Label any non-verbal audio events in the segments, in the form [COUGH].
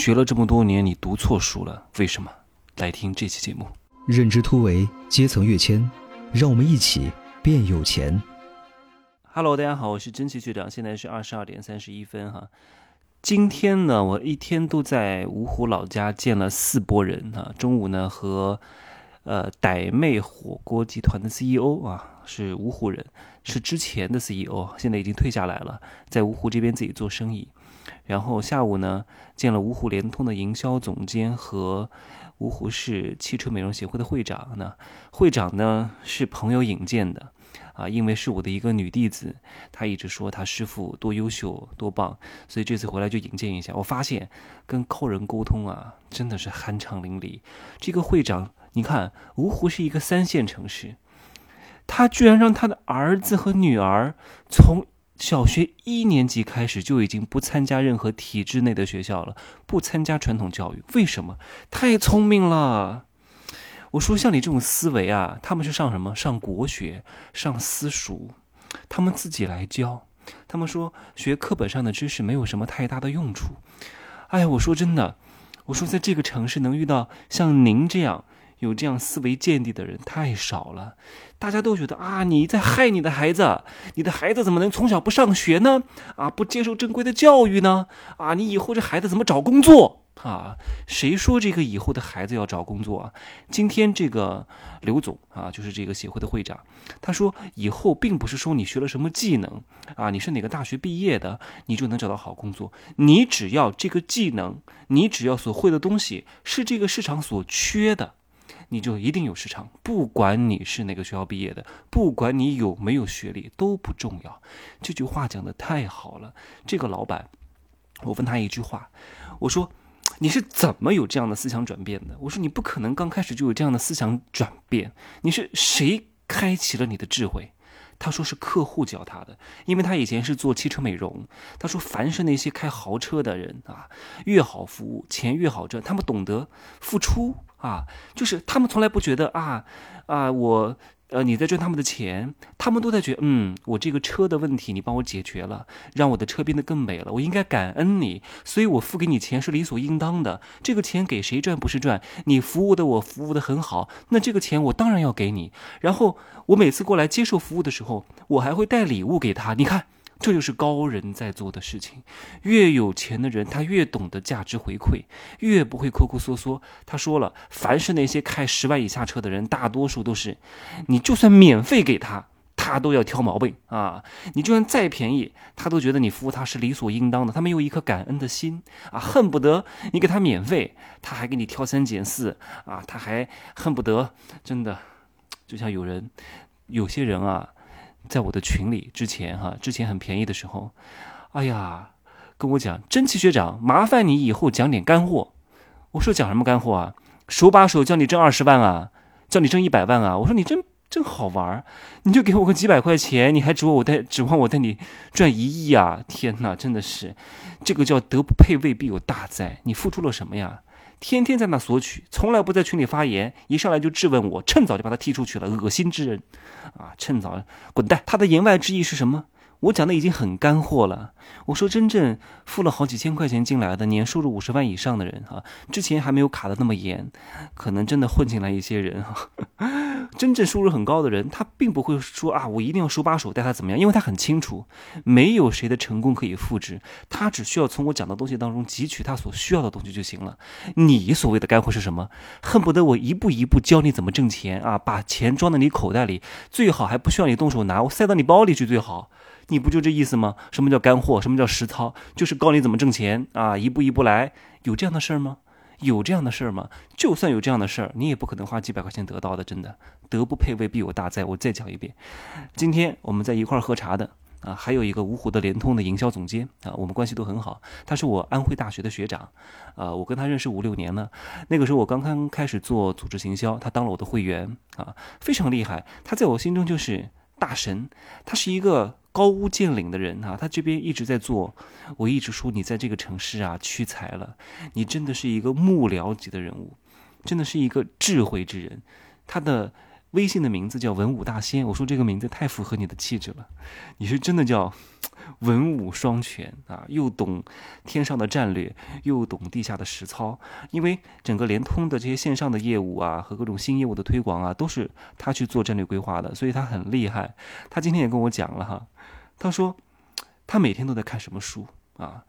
学了这么多年，你读错书了，为什么？来听这期节目。认知突围，阶层跃迁，让我们一起变有钱。Hello，大家好，我是真奇学长，现在是二十二点三十一分哈。今天呢，我一天都在芜湖老家见了四波人哈。中午呢和呃傣妹火锅集团的 CEO 啊，是芜湖人，是之前的 CEO，现在已经退下来了，在芜湖这边自己做生意。然后下午呢，见了芜湖联通的营销总监和芜湖市汽车美容协会的会长呢。会长呢是朋友引荐的。啊，因为是我的一个女弟子，她一直说她师傅多优秀多棒，所以这次回来就引荐一下。我发现跟客人沟通啊，真的是酣畅淋漓。这个会长，你看芜湖是一个三线城市，他居然让他的儿子和女儿从小学一年级开始就已经不参加任何体制内的学校了，不参加传统教育。为什么？太聪明了。我说像你这种思维啊，他们是上什么？上国学，上私塾，他们自己来教。他们说学课本上的知识没有什么太大的用处。哎，我说真的，我说在这个城市能遇到像您这样有这样思维见地的人太少了。大家都觉得啊，你在害你的孩子，你的孩子怎么能从小不上学呢？啊，不接受正规的教育呢？啊，你以后这孩子怎么找工作？啊，谁说这个以后的孩子要找工作啊？今天这个刘总啊，就是这个协会的会长，他说以后并不是说你学了什么技能啊，你是哪个大学毕业的，你就能找到好工作。你只要这个技能，你只要所会的东西是这个市场所缺的，你就一定有市场。不管你是哪个学校毕业的，不管你有没有学历都不重要。这句话讲的太好了。这个老板，我问他一句话，我说。你是怎么有这样的思想转变的？我说你不可能刚开始就有这样的思想转变，你是谁开启了你的智慧？他说是客户教他的，因为他以前是做汽车美容。他说凡是那些开豪车的人啊，越好服务，钱越好赚，他们懂得付出啊，就是他们从来不觉得啊啊我。呃，你在赚他们的钱，他们都在觉，嗯，我这个车的问题你帮我解决了，让我的车变得更美了，我应该感恩你，所以我付给你钱是理所应当的。这个钱给谁赚不是赚？你服务的我服务的很好，那这个钱我当然要给你。然后我每次过来接受服务的时候，我还会带礼物给他。你看。这就是高人在做的事情。越有钱的人，他越懂得价值回馈，越不会抠抠缩缩。他说了，凡是那些开十万以下车的人，大多数都是，你就算免费给他，他都要挑毛病啊！你就算再便宜，他都觉得你服务他是理所应当的。他没有一颗感恩的心啊，恨不得你给他免费，他还给你挑三拣四啊，他还恨不得真的，就像有人，有些人啊。在我的群里之前哈，之前很便宜的时候，哎呀，跟我讲真奇学长，麻烦你以后讲点干货。我说讲什么干货啊？手把手教你挣二十万啊，教你挣一百万啊。我说你真真好玩，你就给我个几百块钱，你还指望我带指望我带你赚一亿啊？天哪，真的是，这个叫德不配位必有大灾。你付出了什么呀？天天在那索取，从来不在群里发言，一上来就质问我，趁早就把他踢出去了，恶心之人，啊，趁早滚蛋！他的言外之意是什么？我讲的已经很干货了。我说，真正付了好几千块钱进来的，年收入五十万以上的人啊，之前还没有卡的那么严，可能真的混进来一些人哈。[LAUGHS] 真正收入很高的人，他并不会说啊，我一定要手把手带他怎么样，因为他很清楚，没有谁的成功可以复制，他只需要从我讲的东西当中汲取他所需要的东西就行了。你所谓的干货是什么？恨不得我一步一步教你怎么挣钱啊，把钱装到你口袋里，最好还不需要你动手拿，我塞到你包里去最好。你不就这意思吗？什么叫干货？什么叫实操？就是教你怎么挣钱啊，一步一步来。有这样的事儿吗？有这样的事儿吗？就算有这样的事儿，你也不可能花几百块钱得到的。真的，德不配位，必有大灾。我再讲一遍，今天我们在一块儿喝茶的啊，还有一个芜湖的联通的营销总监啊，我们关系都很好。他是我安徽大学的学长，啊，我跟他认识五六年了。那个时候我刚刚开始做组织行销，他当了我的会员啊，非常厉害。他在我心中就是大神，他是一个。高屋建瓴的人啊，他这边一直在做。我一直说你在这个城市啊屈才了，你真的是一个幕僚级的人物，真的是一个智慧之人。他的微信的名字叫文武大仙，我说这个名字太符合你的气质了，你是真的叫 [TSK] 文武双全啊，又懂天上的战略，又懂地下的实操。因为整个联通的这些线上的业务啊，和各种新业务的推广啊，都是他去做战略规划的，所以他很厉害。他今天也跟我讲了哈，他说他每天都在看什么书啊，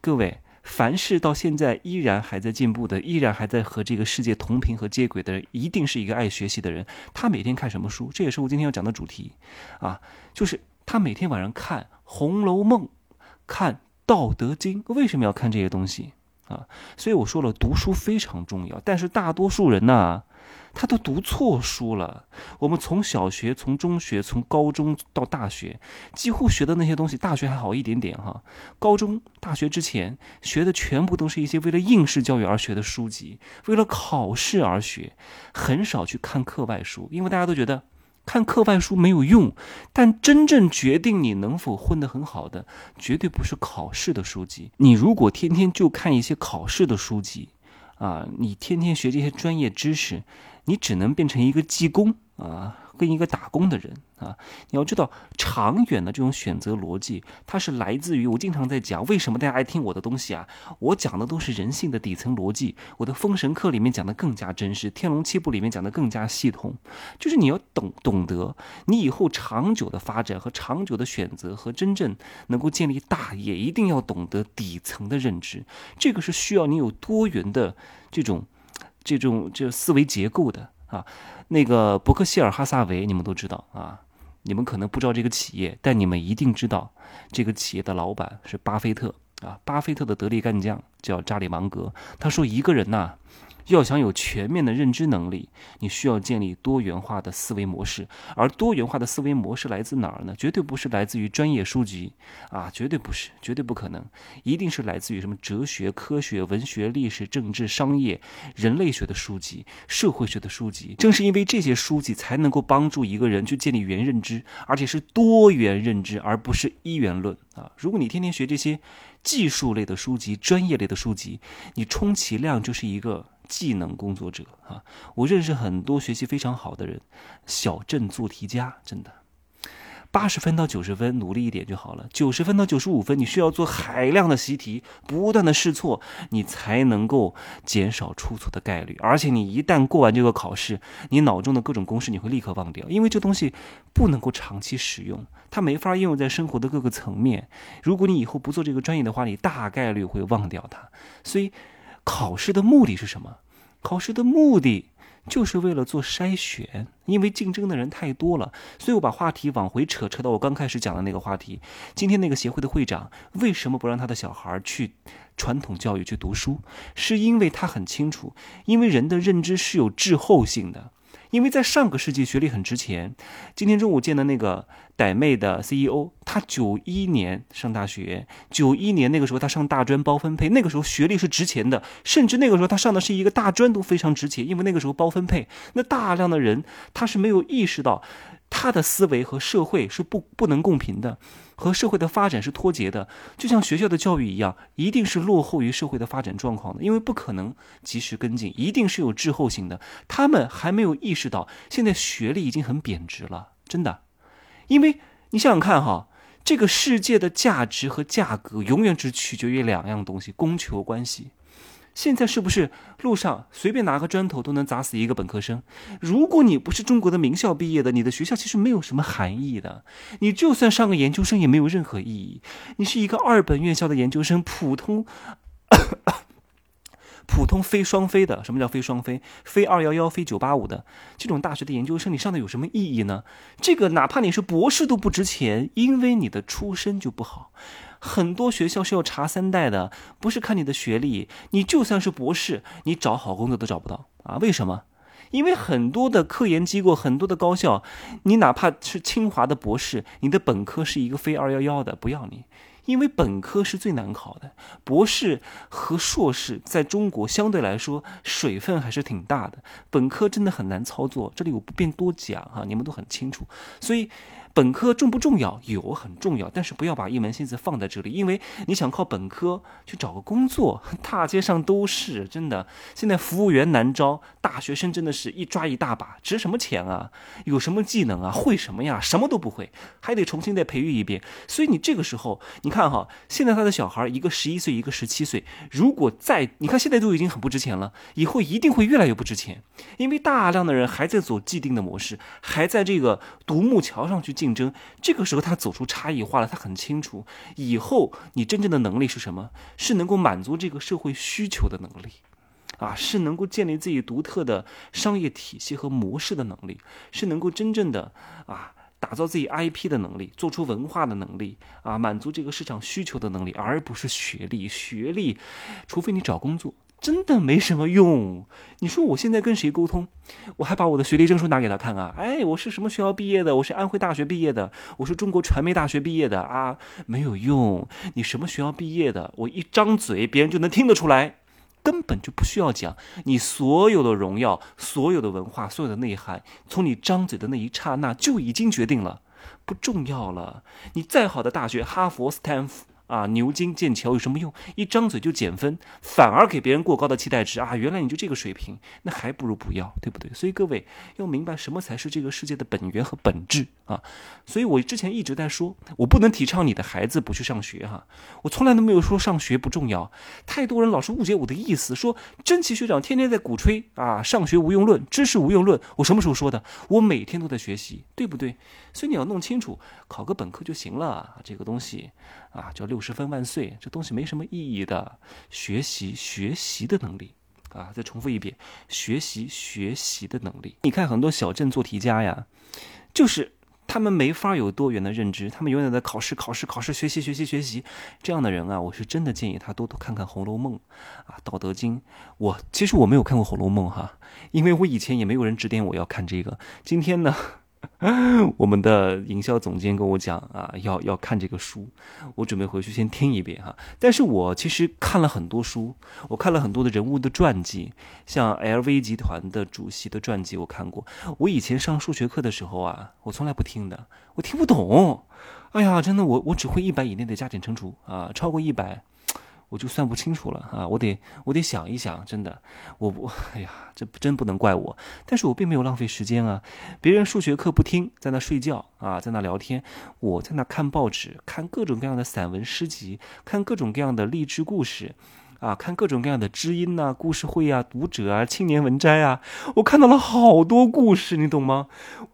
各位。凡是到现在依然还在进步的，依然还在和这个世界同频和接轨的人，一定是一个爱学习的人。他每天看什么书？这也是我今天要讲的主题，啊，就是他每天晚上看《红楼梦》，看《道德经》。为什么要看这些东西啊？所以我说了，读书非常重要。但是大多数人呢？他都读错书了。我们从小学、从中学、从高中到大学，几乎学的那些东西，大学还好一点点哈。高中、大学之前学的全部都是一些为了应试教育而学的书籍，为了考试而学，很少去看课外书，因为大家都觉得看课外书没有用。但真正决定你能否混得很好的，绝对不是考试的书籍。你如果天天就看一些考试的书籍，啊，你天天学这些专业知识。你只能变成一个技工啊，跟一个打工的人啊。你要知道，长远的这种选择逻辑，它是来自于我经常在讲，为什么大家爱听我的东西啊？我讲的都是人性的底层逻辑。我的《封神课》里面讲的更加真实，《天龙七部》里面讲的更加系统。就是你要懂懂得，你以后长久的发展和长久的选择和真正能够建立大业，一定要懂得底层的认知。这个是需要你有多元的这种。这种这思维结构的啊，那个伯克希尔哈萨韦，你们都知道啊。你们可能不知道这个企业，但你们一定知道，这个企业的老板是巴菲特啊。巴菲特的得力干将叫查理芒格。他说：“一个人呐。”要想有全面的认知能力，你需要建立多元化的思维模式。而多元化的思维模式来自哪儿呢？绝对不是来自于专业书籍啊，绝对不是，绝对不可能，一定是来自于什么哲学、科学、文学、历史、政治、商业、人类学的书籍、社会学的书籍。正是因为这些书籍，才能够帮助一个人去建立元认知，而且是多元认知，而不是一元论啊。如果你天天学这些技术类的书籍、专业类的书籍，你充其量就是一个。技能工作者啊，我认识很多学习非常好的人，小镇做题家，真的，八十分到九十分，努力一点就好了。九十分到九十五分，你需要做海量的习题，不断的试错，你才能够减少出错的概率。而且你一旦过完这个考试，你脑中的各种公式你会立刻忘掉，因为这东西不能够长期使用，它没法应用在生活的各个层面。如果你以后不做这个专业的话，你大概率会忘掉它。所以。考试的目的是什么？考试的目的就是为了做筛选，因为竞争的人太多了，所以我把话题往回扯，扯到我刚开始讲的那个话题。今天那个协会的会长为什么不让他的小孩去传统教育去读书？是因为他很清楚，因为人的认知是有滞后性的。因为在上个世纪学历很值钱。今天中午见的那个傣妹的 CEO，他九一年上大学，九一年那个时候他上大专包分配，那个时候学历是值钱的，甚至那个时候他上的是一个大专都非常值钱，因为那个时候包分配，那大量的人他是没有意识到。他的思维和社会是不不能共频的，和社会的发展是脱节的，就像学校的教育一样，一定是落后于社会的发展状况的，因为不可能及时跟进，一定是有滞后性的。他们还没有意识到，现在学历已经很贬值了，真的。因为你想想看哈，这个世界的价值和价格永远只取决于两样东西：供求关系。现在是不是路上随便拿个砖头都能砸死一个本科生？如果你不是中国的名校毕业的，你的学校其实没有什么含义的。你就算上个研究生也没有任何意义。你是一个二本院校的研究生，普通普通非双非的，什么叫非双非？非二幺幺、非九八五的这种大学的研究生，你上的有什么意义呢？这个哪怕你是博士都不值钱，因为你的出身就不好。很多学校是要查三代的，不是看你的学历。你就算是博士，你找好工作都找不到啊？为什么？因为很多的科研机构，很多的高校，你哪怕是清华的博士，你的本科是一个非二幺幺的，不要你。因为本科是最难考的，博士和硕士在中国相对来说水分还是挺大的，本科真的很难操作。这里我不便多讲哈，你们都很清楚。所以本科重不重要？有，很重要，但是不要把一门心思放在这里，因为你想靠本科去找个工作，大街上都是真的。现在服务员难招，大学生真的是一抓一大把，值什么钱啊？有什么技能啊？会什么呀？什么都不会，还得重新再培育一遍。所以你这个时候，你看哈，现在他的小孩一个十一岁，一个十七岁，如果再你看现在都已经很不值钱了，以后一定会越来越不值钱，因为大量的人还在走既定的模式，还在这个独木桥上去竞争。这个时候他走出差异化了，他很清楚，以后你真正的能力是什么？是能够满足这个社会需求的能力。啊，是能够建立自己独特的商业体系和模式的能力，是能够真正的啊打造自己 IP 的能力，做出文化的能力啊，满足这个市场需求的能力，而不是学历。学历，除非你找工作，真的没什么用。你说我现在跟谁沟通？我还把我的学历证书拿给他看啊？哎，我是什么学校毕业的？我是安徽大学毕业的，我是中国传媒大学毕业的啊，没有用。你什么学校毕业的？我一张嘴，别人就能听得出来。根本就不需要讲，你所有的荣耀、所有的文化、所有的内涵，从你张嘴的那一刹那就已经决定了，不重要了。你再好的大学，哈佛、斯坦福。啊，牛津、剑桥有什么用？一张嘴就减分，反而给别人过高的期待值啊！原来你就这个水平，那还不如不要，对不对？所以各位要明白什么才是这个世界的本源和本质啊！所以我之前一直在说，我不能提倡你的孩子不去上学哈，我从来都没有说上学不重要。太多人老是误解我的意思，说真奇学长天天在鼓吹啊，上学无用论，知识无用论。我什么时候说的？我每天都在学习，对不对？所以你要弄清楚，考个本科就行了，这个东西啊叫六十分万岁，这东西没什么意义的。学习学习的能力啊，再重复一遍，学习学习的能力。你看很多小镇做题家呀，就是他们没法有多元的认知，他们永远在考试考试考试，学习学习学习。这样的人啊，我是真的建议他多多看看《红楼梦》啊，《道德经》。我其实我没有看过《红楼梦》哈，因为我以前也没有人指点我要看这个。今天呢。[LAUGHS] 我们的营销总监跟我讲啊，要要看这个书，我准备回去先听一遍哈。但是我其实看了很多书，我看了很多的人物的传记，像 LV 集团的主席的传记我看过。我以前上数学课的时候啊，我从来不听的，我听不懂。哎呀，真的，我我只会一百以内的加减乘除啊，超过一百。我就算不清楚了啊！我得我得想一想，真的，我不，[LAUGHS] 哎呀，这真不能怪我。但是我并没有浪费时间啊！别人数学课不听，在那睡觉啊，在那聊天，我在那看报纸，看各种各样的散文诗集，看各种各样的励志故事，啊，看各种各样的知音呐、故事会啊、读者啊、青年文摘啊，我看到了好多故事，你懂吗？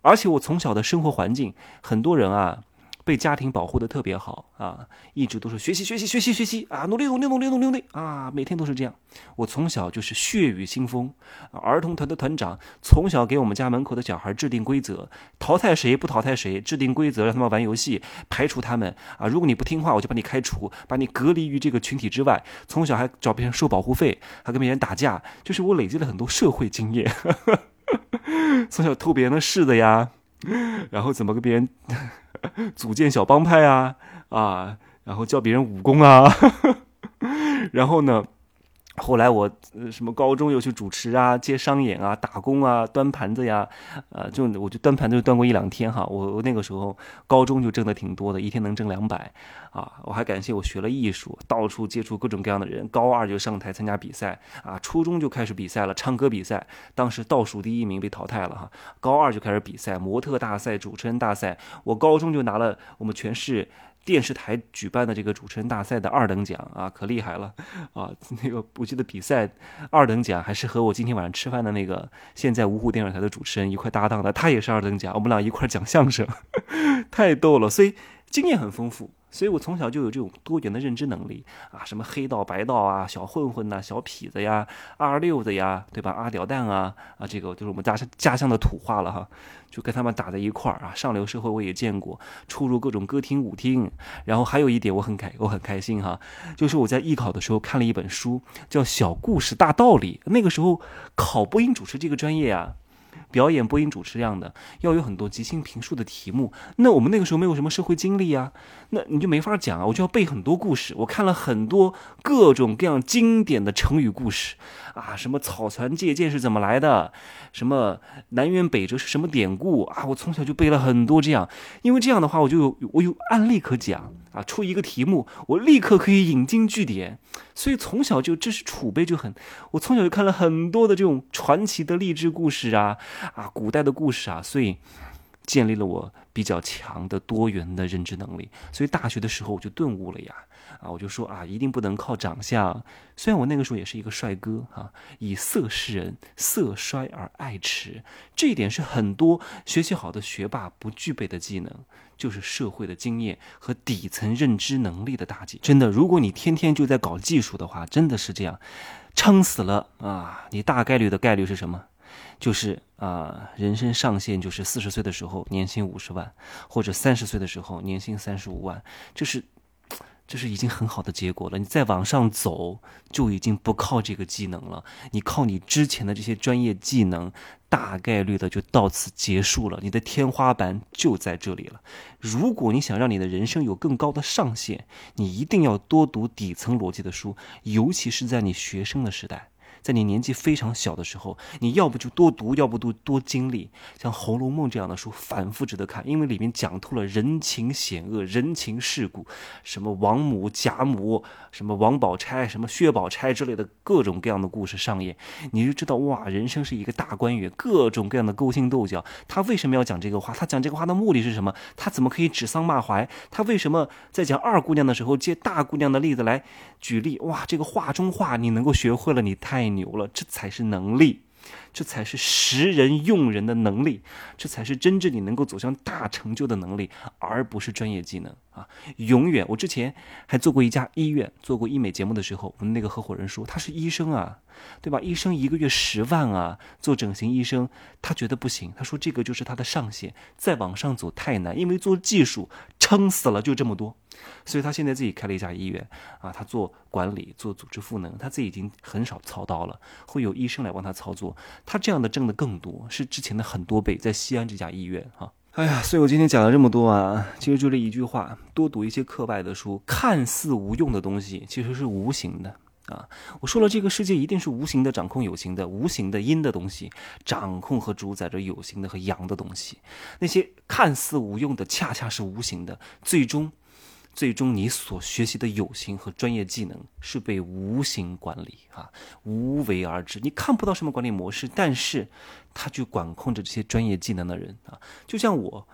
而且我从小的生活环境，很多人啊。被家庭保护的特别好啊，一直都是学习学习学习学习啊，努力努力努力努力努力啊，每天都是这样。我从小就是血雨腥风，儿童团的团长，从小给我们家门口的小孩制定规则，淘汰谁不淘汰谁，制定规则让他们玩游戏，排除他们啊。如果你不听话，我就把你开除，把你隔离于这个群体之外。从小还找别人收保护费，还跟别人打架，就是我累积了很多社会经验。[LAUGHS] 从小偷别人的柿子呀。然后怎么跟别人 [LAUGHS] 组建小帮派啊啊，然后教别人武功啊，[LAUGHS] 然后呢？后来我什么高中又去主持啊，接商演啊，打工啊，端盘子呀，呃，就我就端盘子就端过一两天哈。我那个时候高中就挣的挺多的，一天能挣两百啊。我还感谢我学了艺术，到处接触各种各样的人。高二就上台参加比赛啊，初中就开始比赛了，唱歌比赛，当时倒数第一名被淘汰了哈。高二就开始比赛，模特大赛、主持人大赛。我高中就拿了我们全市。电视台举办的这个主持人大赛的二等奖啊，可厉害了啊！[LAUGHS] 那个我记得比赛二等奖还是和我今天晚上吃饭的那个现在芜湖电视台的主持人一块搭档的，他也是二等奖，我们俩一块讲相声，[LAUGHS] 太逗了，所以经验很丰富。所以我从小就有这种多元的认知能力啊，什么黑道白道啊，小混混呐，小痞子呀，二六子呀，对吧？阿屌蛋啊，啊，这个就是我们家乡家乡的土话了哈，就跟他们打在一块儿啊。上流社会我也见过，出入各种歌厅舞厅。然后还有一点我很开我很开心哈，就是我在艺考的时候看了一本书，叫《小故事大道理》。那个时候考播音主持这个专业啊。表演、播音主持这样的，要有很多即兴评述的题目。那我们那个时候没有什么社会经历啊，那你就没法讲啊。我就要背很多故事，我看了很多各种各样经典的成语故事啊，什么草船借箭是怎么来的，什么南辕北辙是什么典故啊。我从小就背了很多这样，因为这样的话我就有我有案例可讲啊，出一个题目我立刻可以引经据典，所以从小就知识储备就很。我从小就看了很多的这种传奇的励志故事啊。啊，古代的故事啊，所以建立了我比较强的多元的认知能力。所以大学的时候我就顿悟了呀，啊，我就说啊，一定不能靠长相。虽然我那个时候也是一个帅哥啊，以色示人，色衰而爱弛，这一点是很多学习好的学霸不具备的技能，就是社会的经验和底层认知能力的打击。真的，如果你天天就在搞技术的话，真的是这样，撑死了啊！你大概率的概率是什么？就是啊，人生上限就是四十岁的时候年薪五十万，或者三十岁的时候年薪三十五万，这是，这是已经很好的结果了。你再往上走，就已经不靠这个技能了，你靠你之前的这些专业技能，大概率的就到此结束了。你的天花板就在这里了。如果你想让你的人生有更高的上限，你一定要多读底层逻辑的书，尤其是在你学生的时代。在你年纪非常小的时候，你要不就多读，要不就多经历。像《红楼梦》这样的书，反复值得看，因为里面讲透了人情险恶、人情世故，什么王母、贾母，什么王宝钗、什么薛宝钗之类的各种各样的故事上演，你就知道哇，人生是一个大观园，各种各样的勾心斗角。他为什么要讲这个话？他讲这个话的目的是什么？他怎么可以指桑骂槐？他为什么在讲二姑娘的时候借大姑娘的例子来举例？哇，这个话中话你能够学会了，你太。牛了，这才是能力，这才是识人用人的能力，这才是真正你能够走向大成就的能力，而不是专业技能啊！永远，我之前还做过一家医院，做过医美节目的时候，我们那个合伙人说他是医生啊，对吧？医生一个月十万啊，做整形医生，他觉得不行，他说这个就是他的上限，再往上走太难，因为做技术撑死了就这么多。所以他现在自己开了一家医院啊，他做管理、做组织赋能，他自己已经很少操刀了，会有医生来帮他操作。他这样的挣的更多，是之前的很多倍。在西安这家医院哈，哎呀，所以我今天讲了这么多啊，其实就这一句话：多读一些课外的书，看似无用的东西，其实是无形的啊。我说了，这个世界一定是无形的掌控有形的，无形的阴的东西掌控和主宰着有形的和阳的东西。那些看似无用的，恰恰是无形的，最终。最终，你所学习的有形和专业技能是被无形管理啊，无为而治。你看不到什么管理模式，但是他就管控着这些专业技能的人啊，就像我。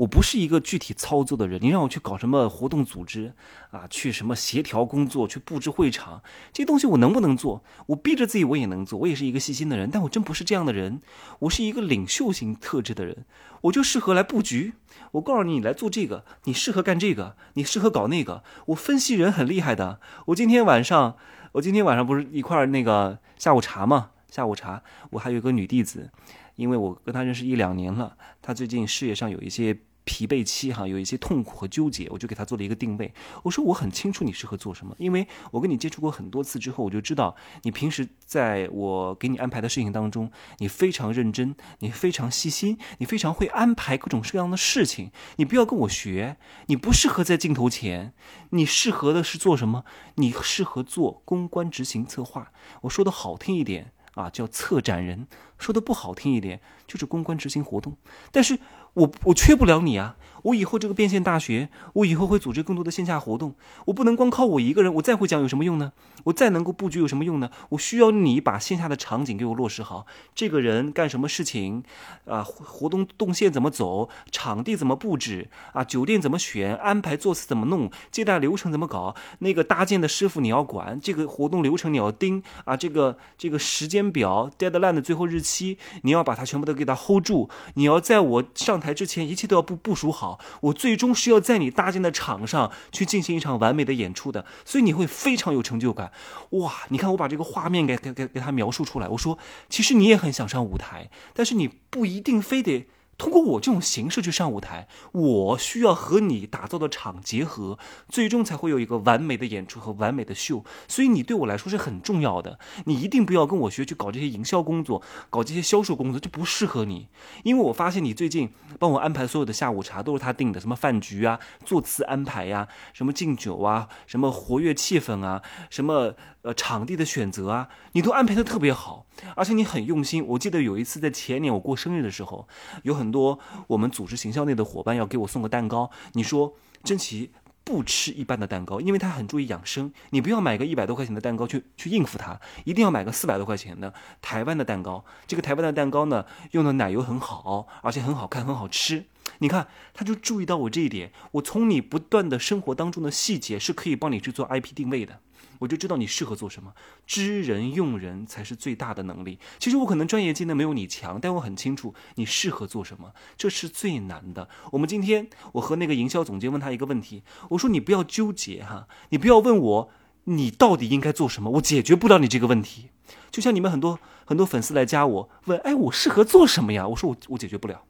我不是一个具体操作的人，你让我去搞什么活动组织啊，去什么协调工作，去布置会场，这些东西我能不能做？我逼着自己我也能做，我也是一个细心的人，但我真不是这样的人，我是一个领袖型特质的人，我就适合来布局。我告诉你，你来做这个，你适合干这个，你适合搞那个。我分析人很厉害的。我今天晚上，我今天晚上不是一块儿那个下午茶嘛？下午茶，我还有一个女弟子，因为我跟她认识一两年了，她最近事业上有一些。疲惫期哈，有一些痛苦和纠结，我就给他做了一个定位。我说我很清楚你适合做什么，因为我跟你接触过很多次之后，我就知道你平时在我给你安排的事情当中，你非常认真，你非常细心，你非常会安排各种各样的事情。你不要跟我学，你不适合在镜头前，你适合的是做什么？你适合做公关、执行、策划。我说的好听一点啊，叫策展人；说的不好听一点，就是公关、执行活动。但是。我我缺不了你啊！我以后这个变现大学，我以后会组织更多的线下活动。我不能光靠我一个人，我再会讲有什么用呢？我再能够布局有什么用呢？我需要你把线下的场景给我落实好。这个人干什么事情？啊，活动动线怎么走？场地怎么布置？啊，酒店怎么选？安排座次怎么弄？接待流程怎么搞？那个搭建的师傅你要管，这个活动流程你要盯啊，这个这个时间表 deadline 的最后日期你要把它全部都给他 hold 住。你要在我上。台之前一切都要部部署好，我最终是要在你搭建的场上去进行一场完美的演出的，所以你会非常有成就感。哇，你看我把这个画面给给给给他描述出来，我说其实你也很想上舞台，但是你不一定非得通过我这种形式去上舞台，我需要和你打造的场结合，最终才会有一个完美的演出和完美的秀。所以你对我来说是很重要的，你一定不要跟我学去搞这些营销工作，搞这些销售工作，就不适合你。因为我发现你最近帮我安排所有的下午茶都是他定的，什么饭局啊、座次安排呀、什么敬酒啊、什么活跃气氛啊、什么呃场地的选择啊，你都安排的特别好，而且你很用心。我记得有一次在前年我过生日的时候，有很多我们组织行销内的伙伴要给我送个蛋糕，你说珍奇不吃一般的蛋糕，因为他很注意养生，你不要买个一百多块钱的蛋糕去去应付他，一定要买个四百多块钱的台湾的蛋糕。这个台湾的蛋糕呢，用的奶油很好，而且很好看，很好吃。你看，他就注意到我这一点，我从你不断的生活当中的细节是可以帮你去做 IP 定位的。我就知道你适合做什么，知人用人才是最大的能力。其实我可能专业技能没有你强，但我很清楚你适合做什么，这是最难的。我们今天我和那个营销总监问他一个问题，我说你不要纠结哈，你不要问我你到底应该做什么，我解决不了你这个问题。就像你们很多很多粉丝来加我问，哎，我适合做什么呀？我说我我解决不了，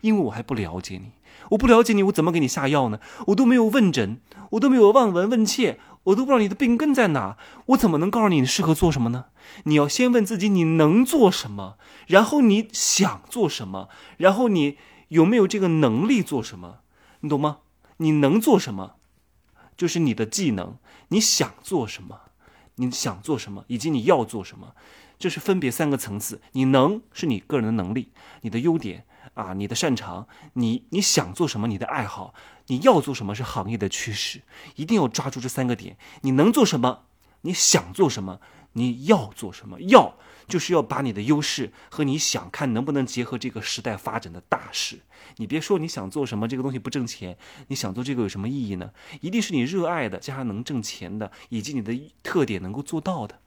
因为我还不了解你。我不了解你，我怎么给你下药呢？我都没有问诊，我都没有望闻问切，我都不知道你的病根在哪，我怎么能告诉你你适合做什么呢？你要先问自己你能做什么，然后你想做什么，然后你有没有这个能力做什么？你懂吗？你能做什么，就是你的技能；你想做什么，你想做什么，以及你要做什么，这是分别三个层次。你能是你个人的能力，你的优点。啊，你的擅长，你你想做什么？你的爱好，你要做什么是行业的趋势，一定要抓住这三个点。你能做什么？你想做什么？你要做什么？要就是要把你的优势和你想看能不能结合这个时代发展的大势。你别说你想做什么，这个东西不挣钱，你想做这个有什么意义呢？一定是你热爱的，加上能挣钱的，以及你的特点能够做到的，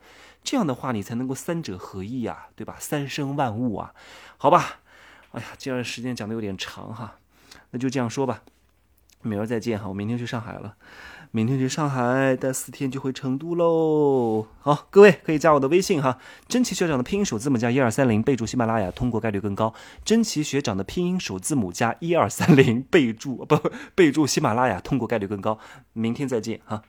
这样的话你才能够三者合一啊，对吧？三生万物啊，好吧。哎呀，今儿时间讲的有点长哈，那就这样说吧。明儿再见哈，我明天去上海了，明天去上海待四天就回成都喽。好，各位可以加我的微信哈，真奇学长的拼音首字母加一二三零，备注喜马拉雅，通过概率更高。真奇学长的拼音首字母加一二三零，备注不备注喜马拉雅，通过概率更高。明天再见哈。